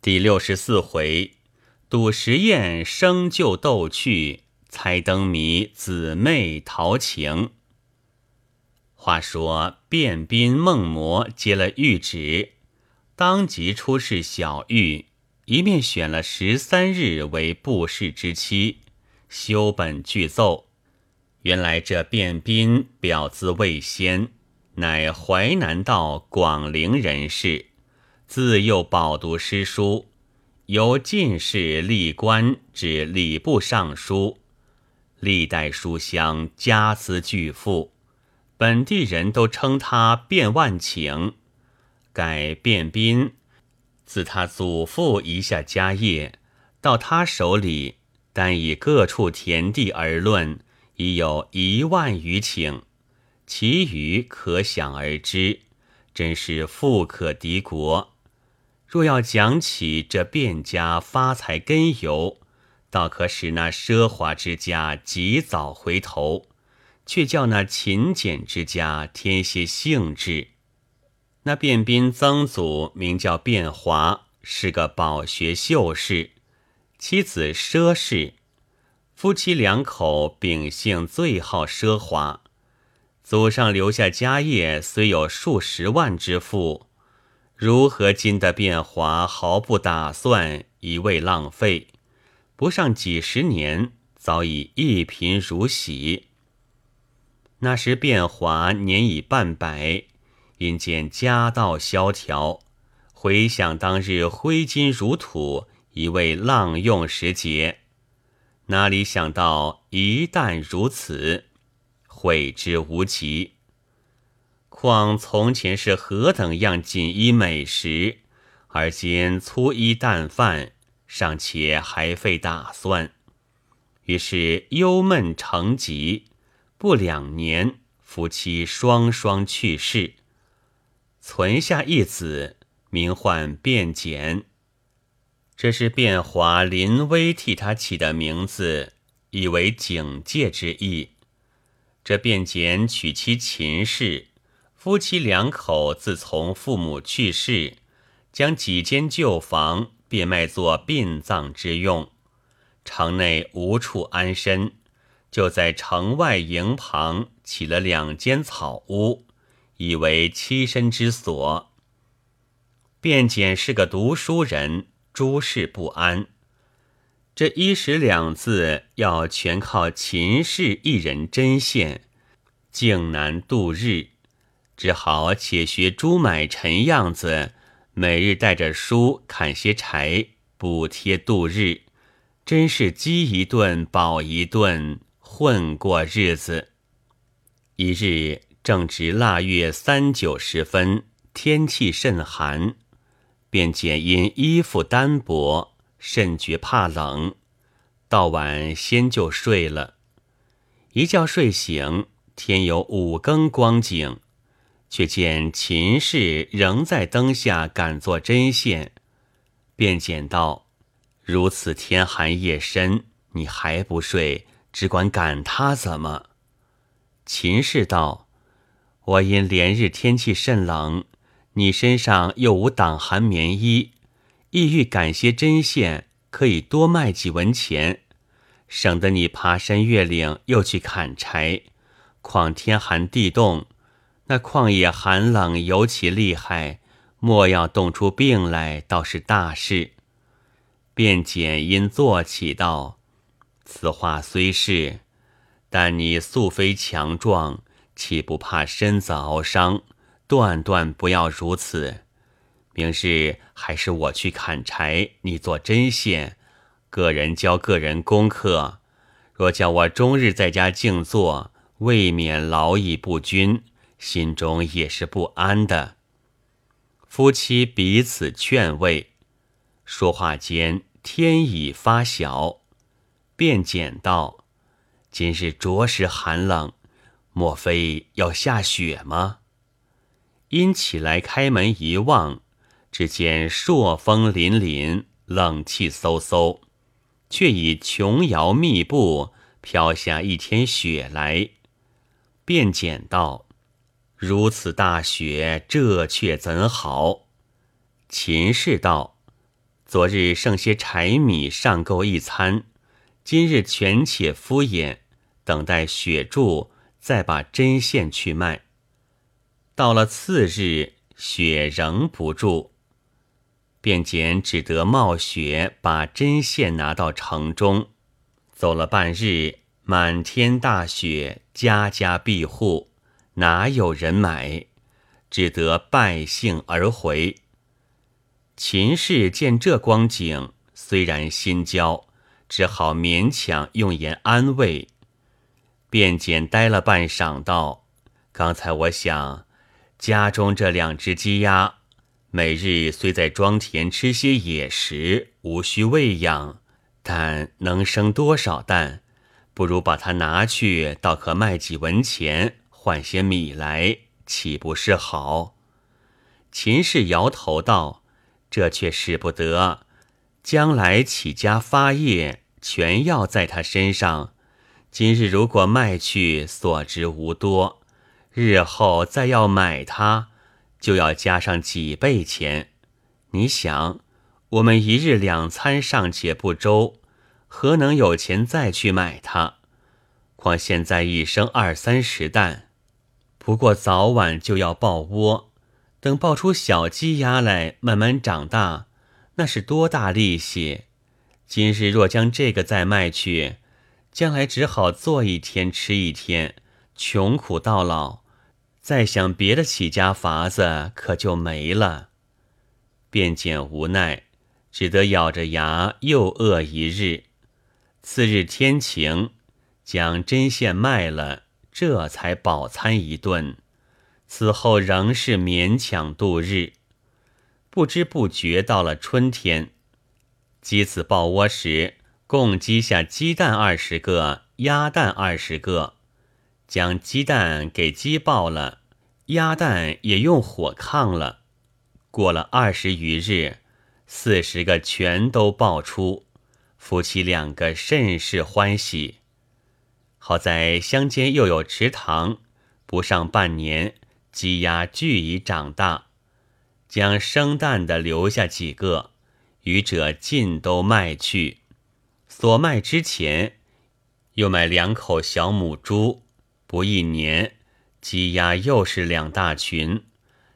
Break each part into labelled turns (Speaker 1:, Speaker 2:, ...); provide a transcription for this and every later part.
Speaker 1: 第六十四回，赌石宴生就斗趣，猜灯谜姊妹陶情。话说卞斌孟魔接了谕旨，当即出示小玉，一面选了十三日为布事之期，修本具奏。原来这卞斌表字未先，乃淮南道广陵人士。自幼饱读诗书，由进士历官至礼部尚书，历代书香，家资巨富，本地人都称他卞万顷。改卞斌，自他祖父遗下家业，到他手里，单以各处田地而论，已有一万余顷，其余可想而知，真是富可敌国。若要讲起这卞家发财根由，倒可使那奢华之家及早回头，却叫那勤俭之家添些兴致。那卞斌曾祖名叫卞华，是个饱学秀士，妻子佘氏，夫妻两口秉性最好奢华。祖上留下家业虽有数十万之富。如何经得变化？毫不打算，一味浪费。不上几十年，早已一贫如洗。那时变化年已半百，因见家道萧条，回想当日挥金如土，一味浪用时节，哪里想到一旦如此，悔之无及。况从前是何等样锦衣美食，而今粗衣淡饭，尚且还费打算。于是忧闷成疾，不两年，夫妻双双去世，存下一子，名唤卞简。这是卞华临危替他起的名字，以为警戒之意。这卞简娶妻秦氏。夫妻两口自从父母去世，将几间旧房变卖作殡葬之用，城内无处安身，就在城外营旁起了两间草屋，以为栖身之所。卞简是个读书人，诸事不安，这一时两字要全靠秦氏一人针线，竟难度日。只好且学朱买臣样子，每日带着书砍些柴补贴度日，真是饥一顿饱一顿，混过日子。一日正值腊月三九时分，天气甚寒，便简因衣服单薄，甚觉怕冷，到晚先就睡了。一觉睡醒，天有五更光景。却见秦氏仍在灯下赶做针线，便简道：“如此天寒夜深，你还不睡，只管赶他怎么？”秦氏道：“我因连日天气甚冷，你身上又无挡寒棉衣，意欲赶些针线，可以多卖几文钱，省得你爬山越岭又去砍柴，况天寒地冻。”那旷野寒冷尤其厉害，莫要冻出病来，倒是大事。便简因坐起道：“此话虽是，但你素非强壮，岂不怕身子熬伤？断断不要如此。明日还是我去砍柴，你做针线，个人教个人功课。若叫我终日在家静坐，未免劳逸不均。”心中也是不安的。夫妻彼此劝慰，说话间天已发晓，便简道：“今日着实寒冷，莫非要下雪吗？”因起来开门一望，只见朔风凛凛，冷气飕飕，却已琼瑶密布，飘下一天雪来。便简道。如此大雪，这却怎好？秦氏道：“昨日剩些柴米上够一餐，今日全且敷衍，等待雪住，再把针线去卖。到了次日，雪仍不住，便简只得冒雪把针线拿到城中。走了半日，满天大雪，家家闭户，哪有人买？只得败兴而回。秦氏见这光景，虽然心焦，只好勉强用言安慰。便简呆了半晌，道：“刚才我想。”家中这两只鸡鸭，每日虽在庄田吃些野食，无需喂养，但能生多少蛋？不如把它拿去，倒可卖几文钱，换些米来，岂不是好？秦氏摇头道：“这却使不得，将来起家发业，全要在他身上。今日如果卖去，所值无多。”日后再要买它，就要加上几倍钱。你想，我们一日两餐尚且不周，何能有钱再去买它？况现在一生二三十担，不过早晚就要抱窝，等抱出小鸡鸭来，慢慢长大，那是多大利息！今日若将这个再卖去，将来只好做一天吃一天，穷苦到老。再想别的起家法子，可就没了。便简无奈，只得咬着牙又饿一日。次日天晴，将针线卖了，这才饱餐一顿。此后仍是勉强度日。不知不觉到了春天，鸡子抱窝时，共鸡下鸡蛋二十个，鸭蛋二十个。将鸡蛋给鸡爆了，鸭蛋也用火炕了。过了二十余日，四十个全都爆出，夫妻两个甚是欢喜。好在乡间又有池塘，不上半年，鸡鸭俱已长大，将生蛋的留下几个，余者尽都卖去。所卖之前，又买两口小母猪。不一年，鸡鸭又是两大群，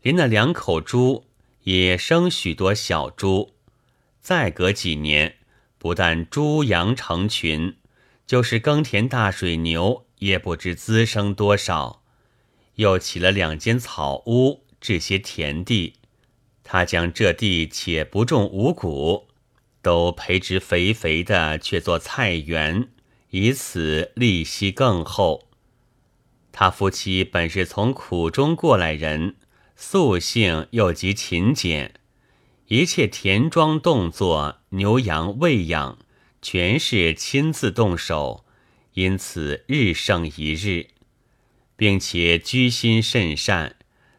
Speaker 1: 连那两口猪也生许多小猪。再隔几年，不但猪羊成群，就是耕田大水牛也不知滋生多少。又起了两间草屋，置些田地。他将这地且不种五谷，都培植肥肥的，却做菜园，以此利息更厚。他夫妻本是从苦中过来人，素性又极勤俭，一切田庄动作、牛羊喂养，全是亲自动手，因此日胜一日，并且居心甚善。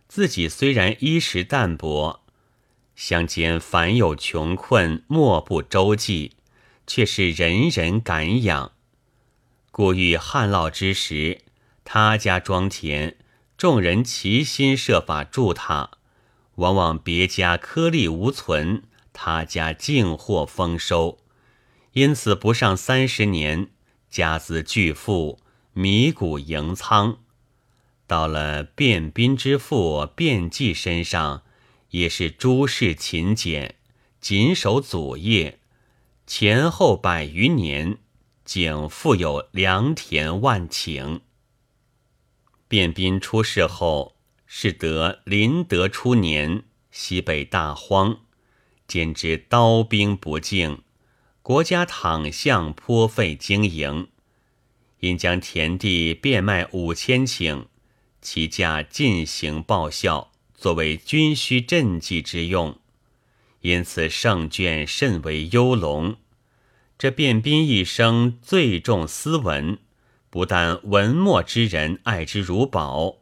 Speaker 1: 自己虽然衣食淡薄，乡间凡有穷困，莫不周济，却是人人感仰。故遇旱涝之时。他家庄田，众人齐心设法助他，往往别家颗粒无存，他家尽获丰收。因此不上三十年，家资巨富，米谷盈仓。到了卞斌之父卞季身上，也是诸事勤俭，谨守祖业，前后百余年，竟富有良田万顷。卞斌出世后，是得麟德初年，西北大荒，简直刀兵不敬，国家躺向颇费经营，因将田地变卖五千顷，其价进行报效，作为军需赈济之用，因此胜券甚为优隆。这卞斌一生最重斯文。不但文墨之人爱之如宝，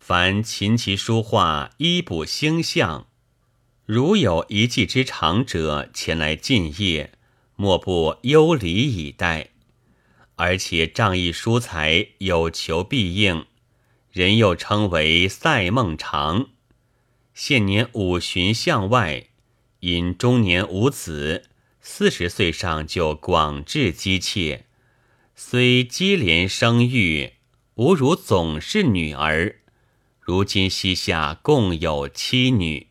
Speaker 1: 凡琴棋书画、医卜星象，如有一技之长者前来进谒，莫不优礼以待。而且仗义疏财，有求必应，人又称为赛孟尝。现年五旬向外，因中年无子，四十岁上就广置姬妾，虽接连生育，无如总是女儿。如今膝下共有七女。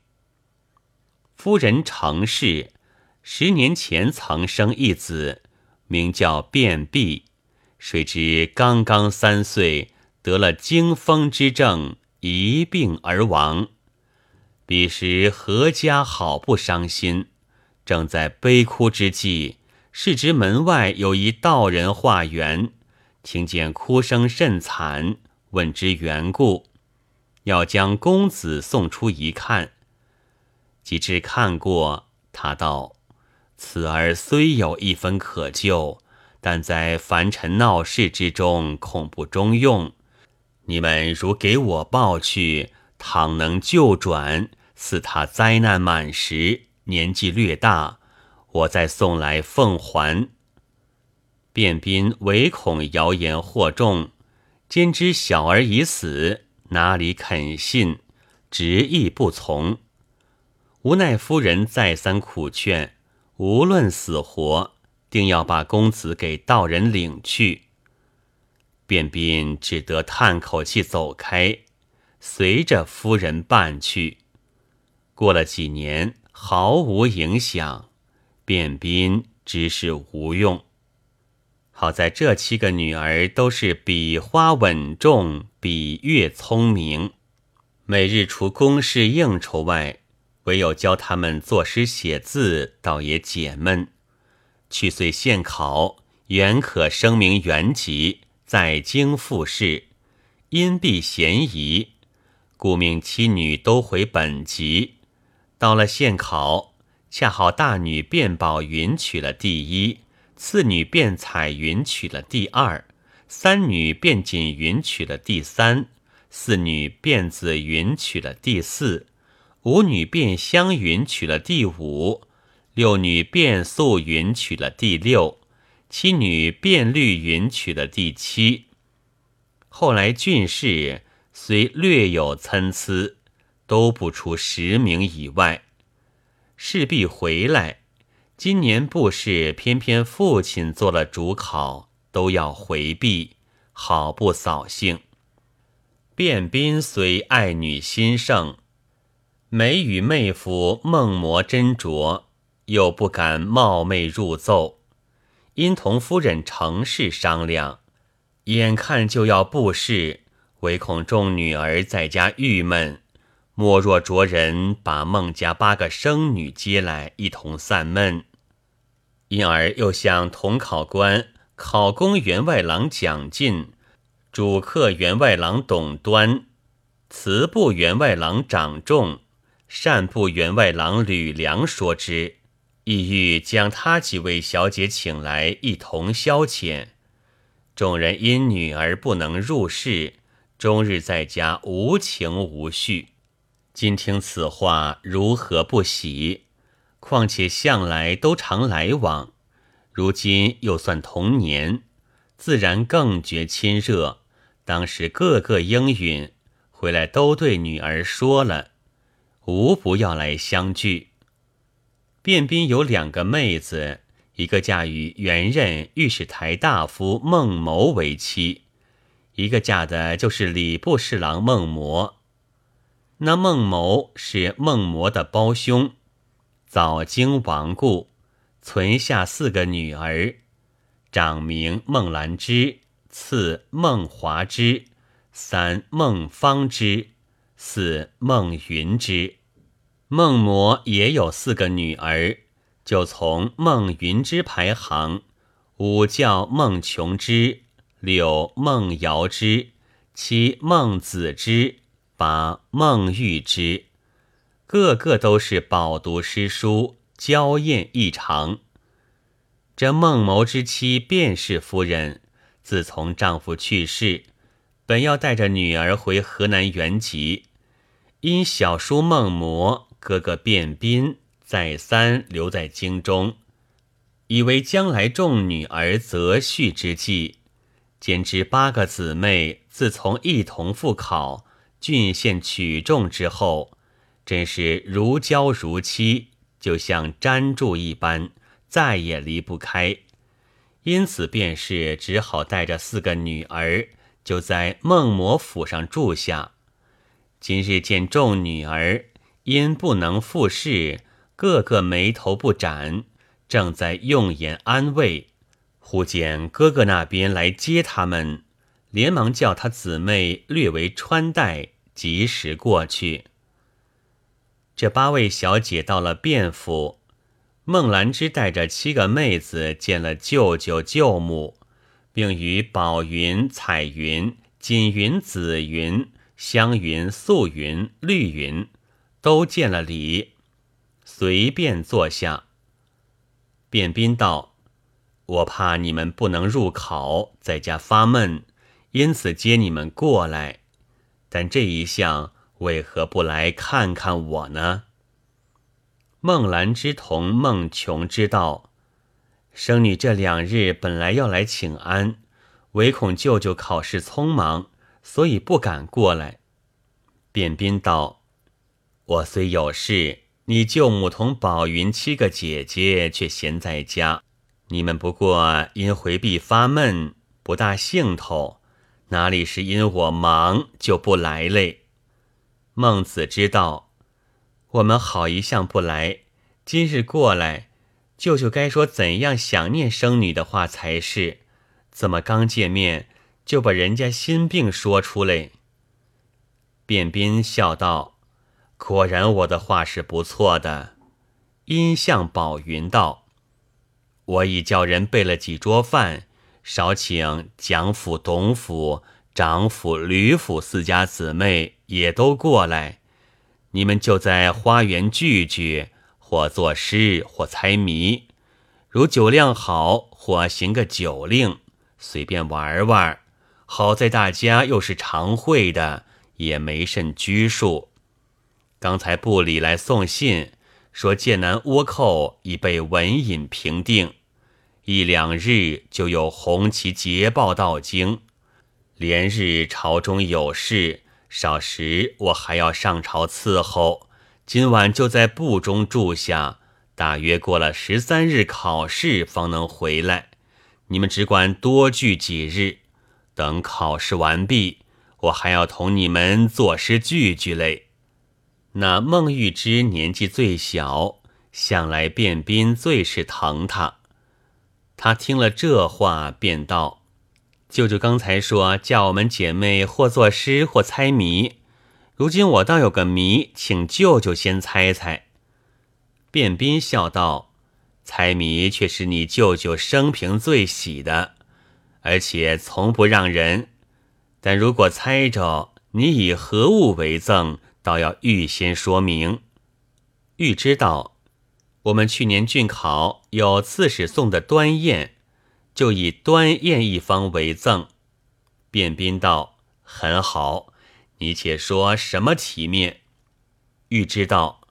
Speaker 1: 夫人成氏十年前曾生一子，名叫卞弼，谁知刚刚三岁，得了惊风之症，一病而亡。彼时何家好不伤心，正在悲哭之际，视之门外有一道人化缘，听见哭声甚惨，问之缘故，要将公子送出一看。及至看过，他道：“此儿虽有一分可救，但在凡尘闹市之中，恐不中用。你们如给我抱去，倘能救转。”似他灾难满时，年纪略大，我再送来奉还。卞斌唯恐谣言惑众，兼知小儿已死，哪里肯信，执意不从。无奈夫人再三苦劝，无论死活，定要把公子给道人领去。卞斌只得叹口气走开，随着夫人伴去。过了几年，毫无影响，卞斌只是无用。好在这七个女儿都是笔花稳重，笔月聪明，每日除公事应酬外，唯有教他们作诗写字，倒也解闷。去岁县考，原可声名原籍，在京复试，因避嫌疑，故命妻女都回本籍。到了县考，恰好大女卞宝云取了第一，次女卞彩云取了第二，三女卞锦云取了第三，四女卞紫云取了第四，五女卞香云娶了第五，六女卞素云娶了第六，七女卞绿云娶了第七。后来郡试虽略有参差。都不出十名以外，势必回来。今年布试偏偏父亲做了主考，都要回避，好不扫兴。卞斌虽爱女心盛，每与妹夫梦磨斟酌，又不敢冒昧入奏，因同夫人程氏商量，眼看就要布事，唯恐众女儿在家郁闷。莫若着人把孟家八个生女接来，一同散闷。因而又向同考官、考功员外郎蒋进、主客员外郎董端、词部员外郎长仲、善部员外郎吕梁说之，意欲将他几位小姐请来一同消遣。众人因女儿不能入室，终日在家无情无绪。今听此话，如何不喜？况且向来都常来往，如今又算同年，自然更觉亲热。当时个个应允，回来都对女儿说了，无不要来相聚。卞斌有两个妹子，一个嫁与原任御史台大夫孟谋为妻，一个嫁的就是礼部侍郎孟模。那孟谋是孟魔的胞兄，早经亡故，存下四个女儿，长名孟兰芝，次孟华芝，三孟芳芝，四孟云之。孟魔也有四个女儿，就从孟云之排行，五叫孟琼之，六孟瑶之，七孟子之，八孟玉之，个个都是饱读诗书，娇艳异常。这孟谋之妻便是夫人，自从丈夫去世，本要带着女儿回河南原籍，因小叔孟模哥哥卞斌再三留在京中，以为将来众女儿择婿之际，兼知八个姊妹自从一同赴考。郡县取中之后，真是如胶如漆，就像粘住一般，再也离不开。因此，便是只好带着四个女儿，就在孟魔府上住下。今日见众女儿因不能复事，个个眉头不展，正在用言安慰，忽见哥哥那边来接他们，连忙叫他姊妹略为穿戴，及时过去。这八位小姐到了卞府，孟兰芝带着七个妹子见了舅舅舅母，并与宝云、彩云、锦云、紫云、香云、素云、绿云都见了礼，随便坐下。卞斌道：“我怕你们不能入考，在家发闷，因此接你们过来。但这一项。”为何不来看看我呢？孟兰之同孟琼之道，生女这两日本来要来请安，唯恐舅舅考试匆忙，所以不敢过来。卞斌道：“我虽有事，你舅母同宝云七个姐姐却闲在家，你们不过因回避发闷，不大兴头，哪里是因我忙就不来嘞？”孟子知道，我们好一向不来，今日过来，舅舅该说怎样想念生女的话才是。怎么刚见面就把人家心病说出来？卞斌笑道：“果然我的话是不错的。”因向宝云道：“我已叫人备了几桌饭，少请蒋府、董府。”长府、吕府四家姊妹也都过来，你们就在花园聚聚，或作诗，或猜谜。如酒量好，或行个酒令，随便玩玩。好在大家又是常会的，也没甚拘束。刚才部里来送信，说剑南倭寇已被文引平定，一两日就有红旗捷报到京。连日朝中有事，少时我还要上朝伺候。今晚就在部中住下，大约过了十三日考试方能回来。你们只管多聚几日，等考试完毕，我还要同你们作诗聚聚嘞。那孟玉芝年纪最小，向来卞斌最是疼他。他听了这话，便道。舅舅刚才说叫我们姐妹或作诗或猜谜，如今我倒有个谜，请舅舅先猜猜。卞斌笑道：“猜谜却是你舅舅生平最喜的，而且从不让人。但如果猜着你以何物为赠，倒要预先说明。”欲知道，我们去年郡考有刺史送的端砚。就以端砚一方为赠。卞斌道：“很好，你且说什么题面？”欲知道，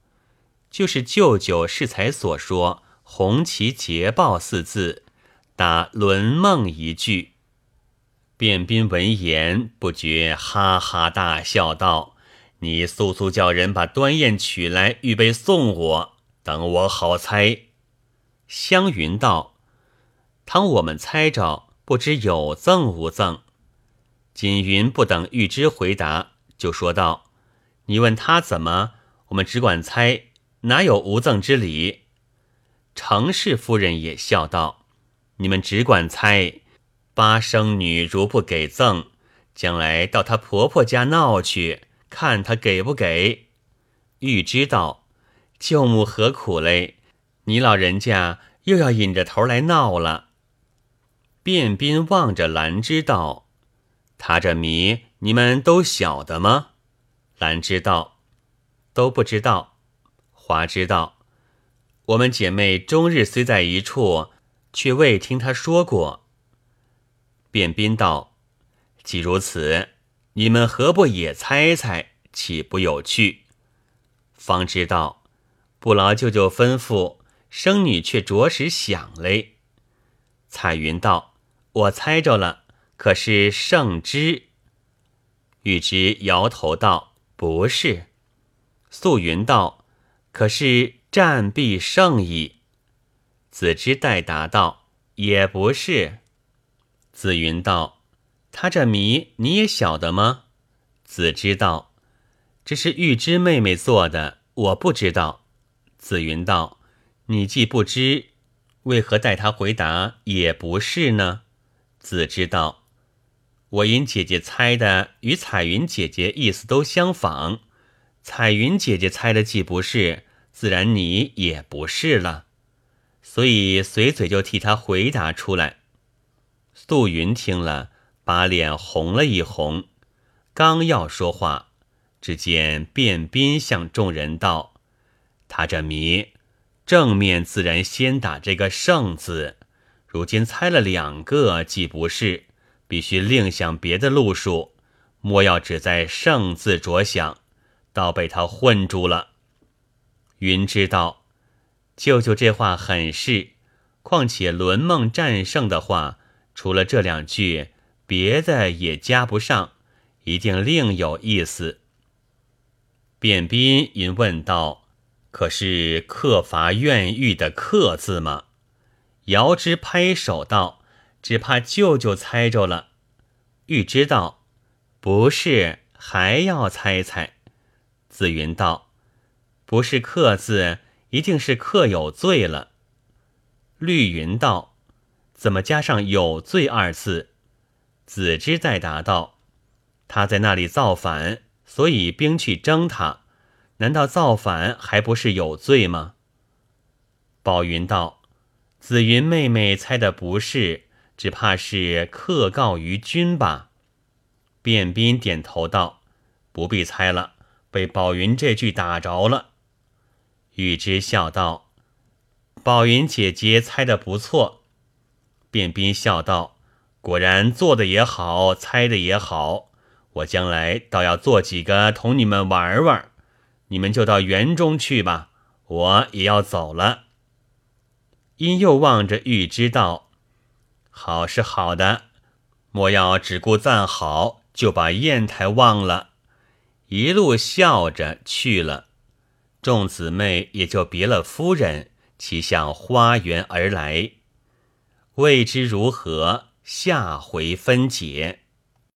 Speaker 1: 就是舅舅适才所说“红旗捷报”四字，打轮梦一句。卞斌闻言不觉哈哈大笑道：“你速速叫人把端砚取来，预备送我，等我好猜。”湘云道。倘我们猜着，不知有赠无赠。锦云不等玉芝回答，就说道：“你问他怎么，我们只管猜，哪有无赠之理？”程氏夫人也笑道：“你们只管猜，八生女如不给赠，将来到她婆婆家闹去，看她给不给。”玉知道：“舅母何苦嘞？你老人家又要引着头来闹了。”卞斌望着兰芝道：“他这谜你们都晓得吗？”兰知道：“都不知道。”华知道：“我们姐妹终日虽在一处，却未听他说过。”卞斌道：“既如此，你们何不也猜猜，岂不有趣？”方知道：“不劳舅舅吩咐，生女却着实想嘞。”彩云道。我猜着了，可是圣之。玉芝摇头道：“不是。”素云道：“可是战必胜矣。”子之代答道：“也不是。”子云道：“他这谜你也晓得吗？”子之道：“这是玉芝妹妹做的，我不知道。”子云道：“你既不知，为何待他回答也不是呢？”子之道：“我因姐姐猜的与彩云姐姐意思都相仿，彩云姐姐猜的既不是，自然你也不是了。”所以随嘴就替她回答出来。素云听了，把脸红了一红，刚要说话，只见卞斌向众人道：“他这谜，正面自然先打这个胜字，如今猜了两个，既不是，必须另想别的路数，莫要只在胜字着想，倒被他混住了。”云知道。舅舅这话很是，况且轮梦战胜的话，除了这两句，别的也加不上，一定另有意思。卞斌因问道：“可是克伐怨欲的克字吗？”遥之拍手道：“只怕舅舅猜着了。”玉知道：“不是，还要猜猜。”紫云道：“不是刻字。”一定是客有罪了。绿云道：“怎么加上有罪二字？”子之再答道：“他在那里造反，所以兵去征他。难道造反还不是有罪吗？”宝云道：“紫云妹妹猜的不是，只怕是客告于君吧。”卞斌点头道：“不必猜了，被宝云这句打着了。”玉芝笑道：“宝云姐姐猜的不错。”卞斌笑道：“果然做的也好，猜的也好。我将来倒要做几个同你们玩玩，你们就到园中去吧，我也要走了。”因又望着玉芝道：“好是好的，莫要只顾赞好，就把砚台忘了。”一路笑着去了。众姊妹也就别了夫人，齐向花园而来。未知如何，下回分解。